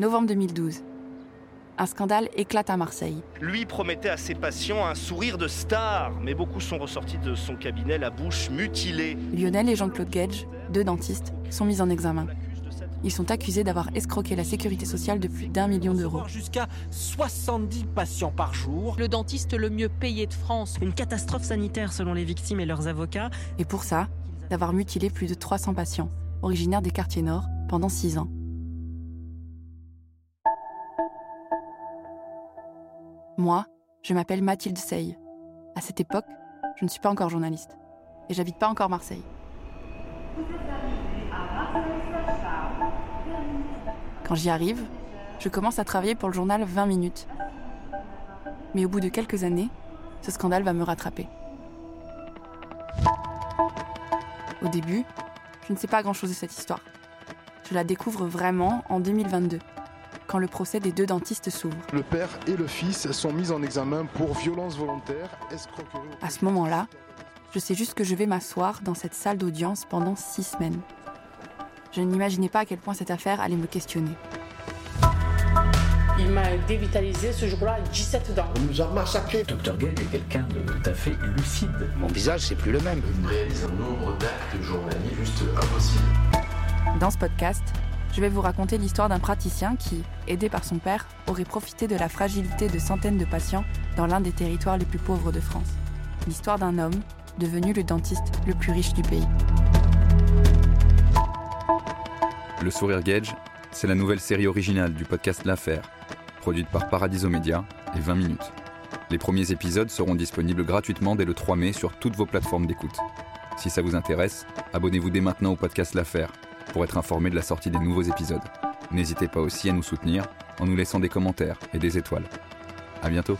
Novembre 2012. Un scandale éclate à Marseille. Lui promettait à ses patients un sourire de star, mais beaucoup sont ressortis de son cabinet la bouche mutilée. Lionel et Jean-Claude Gage, deux dentistes, sont mis en examen. Ils sont accusés d'avoir escroqué la sécurité sociale de plus d'un million d'euros. Jusqu'à 70 patients par jour. Le dentiste le mieux payé de France. Une catastrophe sanitaire selon les victimes et leurs avocats. Et pour ça, d'avoir mutilé plus de 300 patients, originaires des quartiers nord, pendant six ans. Moi, je m'appelle Mathilde Sey. À cette époque, je ne suis pas encore journaliste. Et j'habite pas encore Marseille. Quand j'y arrive, je commence à travailler pour le journal 20 minutes. Mais au bout de quelques années, ce scandale va me rattraper. Au début, je ne sais pas grand-chose de cette histoire. Je la découvre vraiment en 2022 quand le procès des deux dentistes s'ouvre. Le père et le fils sont mis en examen pour violence volontaire, escroquerie. À ce moment-là, je sais juste que je vais m'asseoir dans cette salle d'audience pendant six semaines. Je n'imaginais pas à quel point cette affaire allait me questionner. Il m'a dévitalisé ce jour-là 17 dents. On nous a massacrés. Dr Gay est quelqu'un de tout à fait lucide. Mon visage, c'est plus le même. Il réalise un nombre d'actes journaliers juste impossible. Dans ce podcast, je vais vous raconter l'histoire d'un praticien qui, aidé par son père, aurait profité de la fragilité de centaines de patients dans l'un des territoires les plus pauvres de France. L'histoire d'un homme devenu le dentiste le plus riche du pays. Le Sourire Gage, c'est la nouvelle série originale du podcast L'Affaire, produite par Paradiso Media et 20 minutes. Les premiers épisodes seront disponibles gratuitement dès le 3 mai sur toutes vos plateformes d'écoute. Si ça vous intéresse, abonnez-vous dès maintenant au podcast L'Affaire pour être informé de la sortie des nouveaux épisodes. N'hésitez pas aussi à nous soutenir en nous laissant des commentaires et des étoiles. À bientôt.